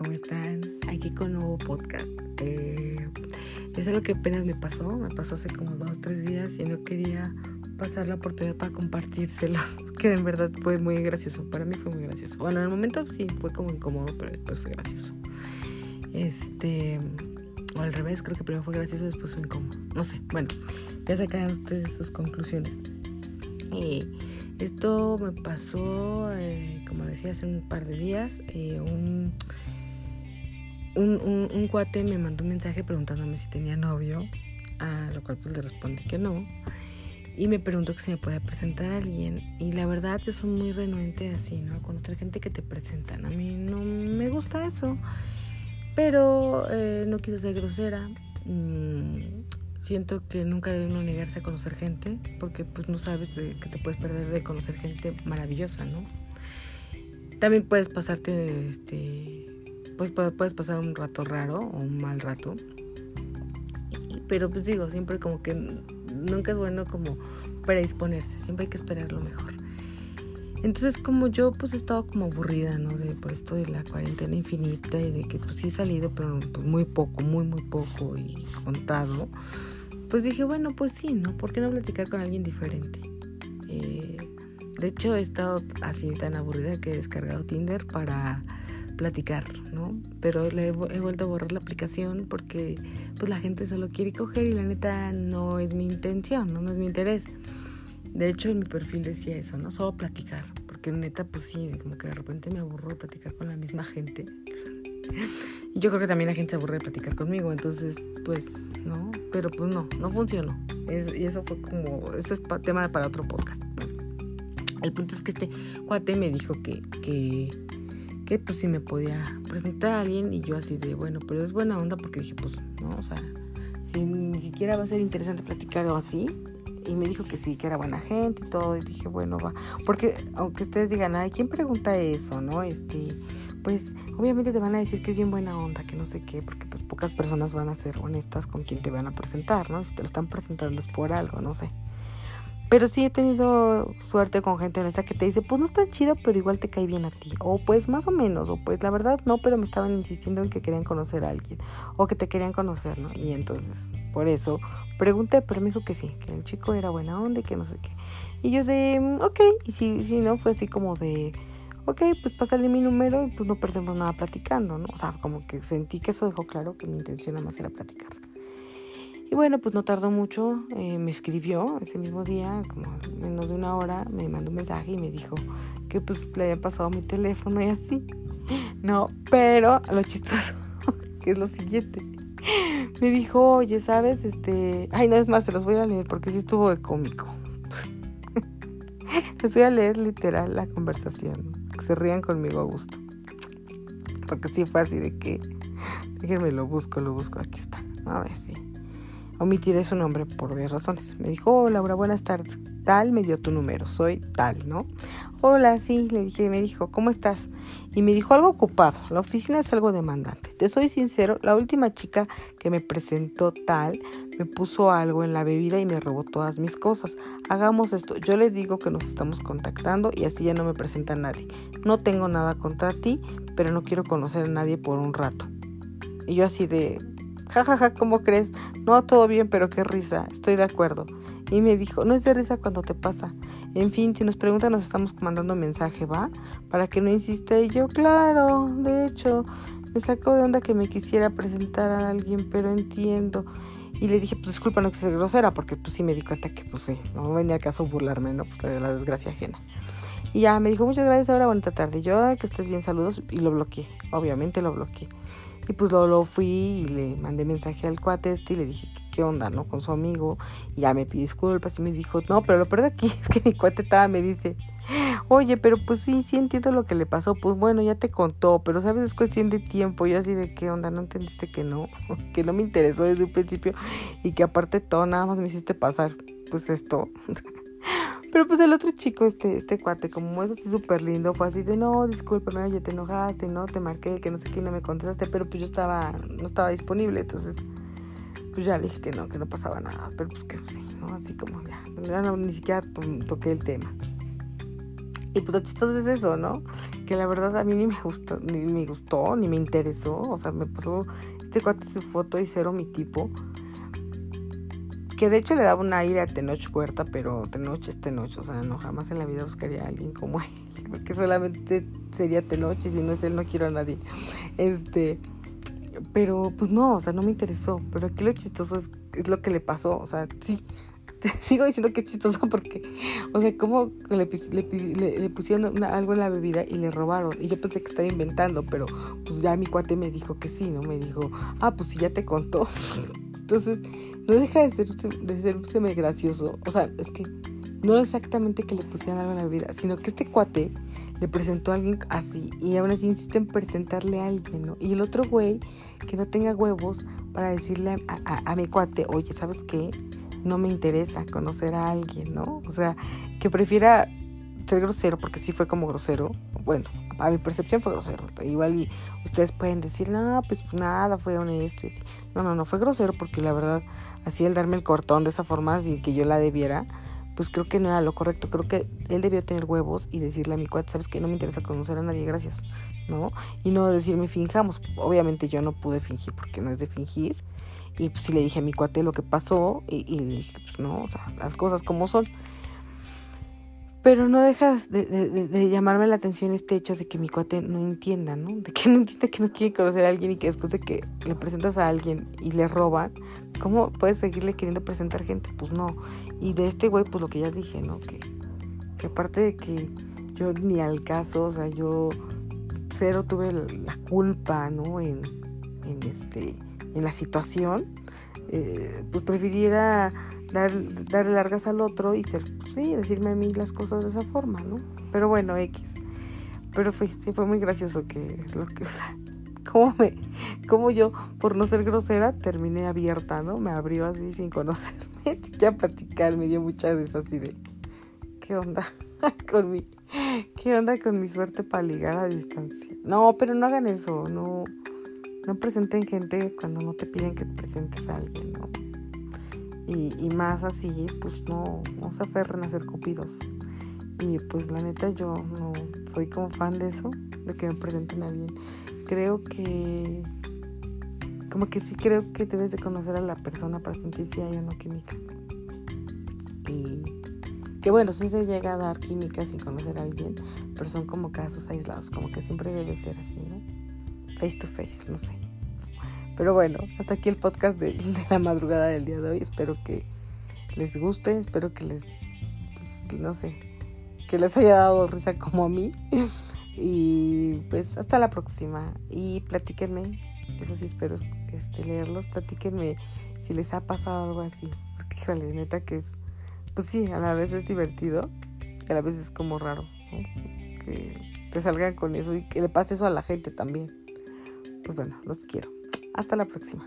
¿cómo están? Aquí con nuevo podcast. Eh, es algo que apenas me pasó, me pasó hace como dos, tres días y no quería pasar la oportunidad para compartírselos, que en verdad fue muy gracioso, para mí fue muy gracioso. Bueno, en el momento sí fue como incómodo, pero después fue gracioso. Este, o al revés, creo que primero fue gracioso, después fue incómodo. No sé, bueno, ya sacan ustedes sus conclusiones. Esto me pasó, eh, como decía, hace un par de días. Eh, un, un, un, cuate me mandó un mensaje preguntándome si tenía novio, a lo cual pues le respondí que no. Y me preguntó si me podía presentar a alguien. Y la verdad, yo soy muy renuente así, ¿no? Con otra gente que te presentan. A mí no me gusta eso. Pero eh, no quise ser grosera. Mm, Siento que nunca debe uno negarse a conocer gente, porque pues no sabes que te puedes perder de conocer gente maravillosa, ¿no? También puedes pasarte, este, pues puedes pasar un rato raro o un mal rato. Pero pues digo, siempre como que nunca es bueno como predisponerse, siempre hay que esperar lo mejor. Entonces como yo pues he estado como aburrida, ¿no? De, por esto de la cuarentena infinita y de que pues sí he salido, pero pues, muy poco, muy, muy poco y contado pues dije, bueno, pues sí, ¿no? ¿Por qué no platicar con alguien diferente? Eh, de hecho, he estado así tan aburrida que he descargado Tinder para platicar, ¿no? Pero le he, vuelto a borrar la aplicación porque pues la gente solo quiere coger y la neta no es mi intención, ¿no? No es mi interés. De hecho, en mi perfil decía eso, ¿no? Solo platicar. Porque neta, pues sí, como que de repente me aburro de platicar con la misma gente. Y yo creo que también la gente se aburre de platicar conmigo, entonces, pues, ¿no? Pero pues no, no funcionó. y eso fue como, eso es tema para otro podcast. el punto es que este cuate me dijo que, que, que pues si me podía presentar a alguien y yo así de, bueno, pero es buena onda porque dije, pues, no, o sea, si ni siquiera va a ser interesante platicar o así, y me dijo que sí, que era buena gente y todo, y dije, bueno, va, porque aunque ustedes digan, ay, ¿quién pregunta eso, no? Este, pues obviamente te van a decir que es bien buena onda, que no sé qué, porque pues pocas personas van a ser honestas con quien te van a presentar, ¿no? Si te lo están presentando es por algo, no sé. Pero sí he tenido suerte con gente honesta que te dice, pues no está chido, pero igual te cae bien a ti. O pues más o menos, o pues la verdad no, pero me estaban insistiendo en que querían conocer a alguien. O que te querían conocer, ¿no? Y entonces, por eso pregunté, pero me dijo que sí, que el chico era buena onda y que no sé qué. Y yo de, mm, ok, y si, si no, fue así como de ok, pues pásale mi número y pues no perdemos nada platicando, ¿no? O sea, como que sentí que eso dejó claro que mi intención nada más era platicar. Y bueno, pues no tardó mucho, eh, me escribió ese mismo día, como menos de una hora, me mandó un mensaje y me dijo que pues le había pasado mi teléfono y así. No, pero lo chistoso, que es lo siguiente. Me dijo, oye, ¿sabes? Este... Ay, no, es más, se los voy a leer porque sí estuvo de cómico. Les voy a leer literal la conversación se rían conmigo a gusto. Porque sí fue así de que, déjenme lo busco, lo busco, aquí está. A ver, sí. Omitiré su nombre por varias razones. Me dijo, hola Laura, buenas tardes. Tal me dio tu número, soy tal, ¿no? Hola, sí, le dije, me dijo, ¿cómo estás? Y me dijo, algo ocupado, la oficina es algo demandante. Te soy sincero, la última chica que me presentó tal me puso algo en la bebida y me robó todas mis cosas. Hagamos esto, yo le digo que nos estamos contactando y así ya no me presenta nadie. No tengo nada contra ti, pero no quiero conocer a nadie por un rato. Y yo así de, jajaja, ja, ja, ¿cómo crees? No, todo bien, pero qué risa, estoy de acuerdo. Y me dijo, no es de risa cuando te pasa. En fin, si nos preguntan, nos estamos mandando mensaje, ¿va? Para que no insiste. Y yo, claro, de hecho, me sacó de onda que me quisiera presentar a alguien, pero entiendo. Y le dije, pues disculpa, no que sea grosera, porque pues sí me di cuenta que pues sí, no venía al caso burlarme, ¿no? Pues la desgracia ajena. Y ya me dijo, muchas gracias, ahora bonita tarde. Y yo, que estés bien, saludos. Y lo bloqueé, obviamente lo bloqueé. Y pues luego fui y le mandé mensaje al cuate este y le dije qué onda, ¿no? Con su amigo. Y ya me pidió disculpas y me dijo, no, pero lo peor de aquí es que mi cuate estaba, me dice, oye, pero pues sí, sí entiendo lo que le pasó. Pues bueno, ya te contó, pero sabes, es cuestión de tiempo. Yo así de qué onda, no entendiste que no, que no me interesó desde un principio y que aparte todo nada más me hiciste pasar, pues esto. Pero pues el otro chico, este, este cuate, como es así súper lindo, fue así de, no, discúlpame, oye, te enojaste, no, te marqué, que no sé qué, no me contestaste, pero pues yo estaba, no estaba disponible, entonces, pues ya le dije que no, que no pasaba nada, pero pues que sí, ¿no? Así como ya, ni siquiera toqué el tema. Y pues lo chistoso es eso, ¿no? Que la verdad a mí ni me gustó, ni me gustó, ni me interesó. O sea, me pasó este cuate su foto y cero mi tipo. Que de hecho le daba un aire a Tenoch Huerta, pero Tenoch es Tenoch. O sea, no, jamás en la vida buscaría a alguien como él. Porque solamente sería Tenoch y si no es él no quiero a nadie. Este... Pero pues no, o sea, no me interesó. Pero aquí lo chistoso es, es lo que le pasó. O sea, sí, sigo diciendo que es chistoso porque, o sea, como le, le, pusieron algo en la bebida y le robaron. Y yo pensé que estaba inventando, pero pues ya mi cuate me dijo que sí, ¿no? Me dijo, ah, pues sí, ya te contó. Entonces, no deja de ser, de ser gracioso. O sea, es que no exactamente que le pusieran algo en la bebida, sino que este cuate le presentó a alguien así y aún así insiste en presentarle a alguien, ¿no? Y el otro güey que no tenga huevos para decirle a, a mi cuate, oye, ¿sabes qué? no me interesa conocer a alguien, ¿no? O sea, que prefiera ser grosero, porque sí fue como grosero. Bueno, a mi percepción fue grosero. Igual y ustedes pueden decir, no, pues nada, fue honesto. Y No, no, no, fue grosero porque la verdad, así el darme el cortón de esa forma, sin que yo la debiera, pues creo que no era lo correcto. Creo que él debió tener huevos y decirle a mi cuate, sabes que no me interesa conocer a nadie, gracias, ¿no? Y no decirme finjamos. Obviamente yo no pude fingir porque no es de fingir y pues sí le dije a mi cuate lo que pasó y, y le dije, pues no, o sea, las cosas como son. Pero no dejas de, de, llamarme la atención este hecho de que mi cuate no entienda, ¿no? De que no entienda que no quiere conocer a alguien y que después de que le presentas a alguien y le roban, ¿cómo puedes seguirle queriendo presentar gente? Pues no. Y de este güey, pues lo que ya dije, ¿no? Que, que aparte de que yo ni al caso, o sea, yo cero tuve la culpa, ¿no? En, en este en la situación, eh, pues prefiriera dar, dar largas al otro y ser, pues, sí, decirme a mí las cosas de esa forma, ¿no? Pero bueno, X. Pero fue, sí fue muy gracioso que, lo que o sea, como me, como yo, por no ser grosera, terminé abierta, ¿no? Me abrió así sin conocerme, ya platicar, me dio mucha risa así de, ¿qué onda con mi, qué onda con mi suerte para ligar a distancia? No, pero no hagan eso, no, no presenten gente cuando no te piden que presentes a alguien, ¿no? Y, más así, pues no, no se aferren a ser cupidos. Y pues la neta yo no soy como fan de eso, de que me presenten a alguien. Creo que, como que sí creo que debes de conocer a la persona para sentir si hay o no química. Y que bueno, sí se llega a dar química sin conocer a alguien, pero son como casos aislados, como que siempre debe ser así, ¿no? Face to face, no sé. Pero bueno, hasta aquí el podcast de, la madrugada del día de hoy. Espero que les guste, espero que les, pues, no sé, que les haya dado risa como a mí. Y pues hasta la próxima. Y platíquenme, eso sí espero este, leerlos, platíquenme si les ha pasado algo así. Porque híjole, neta que es, pues sí, a la vez es divertido y a la vez es como raro, Que te salgan con eso y que le pase eso a la gente también pues bueno, los quiero. Hasta la próxima.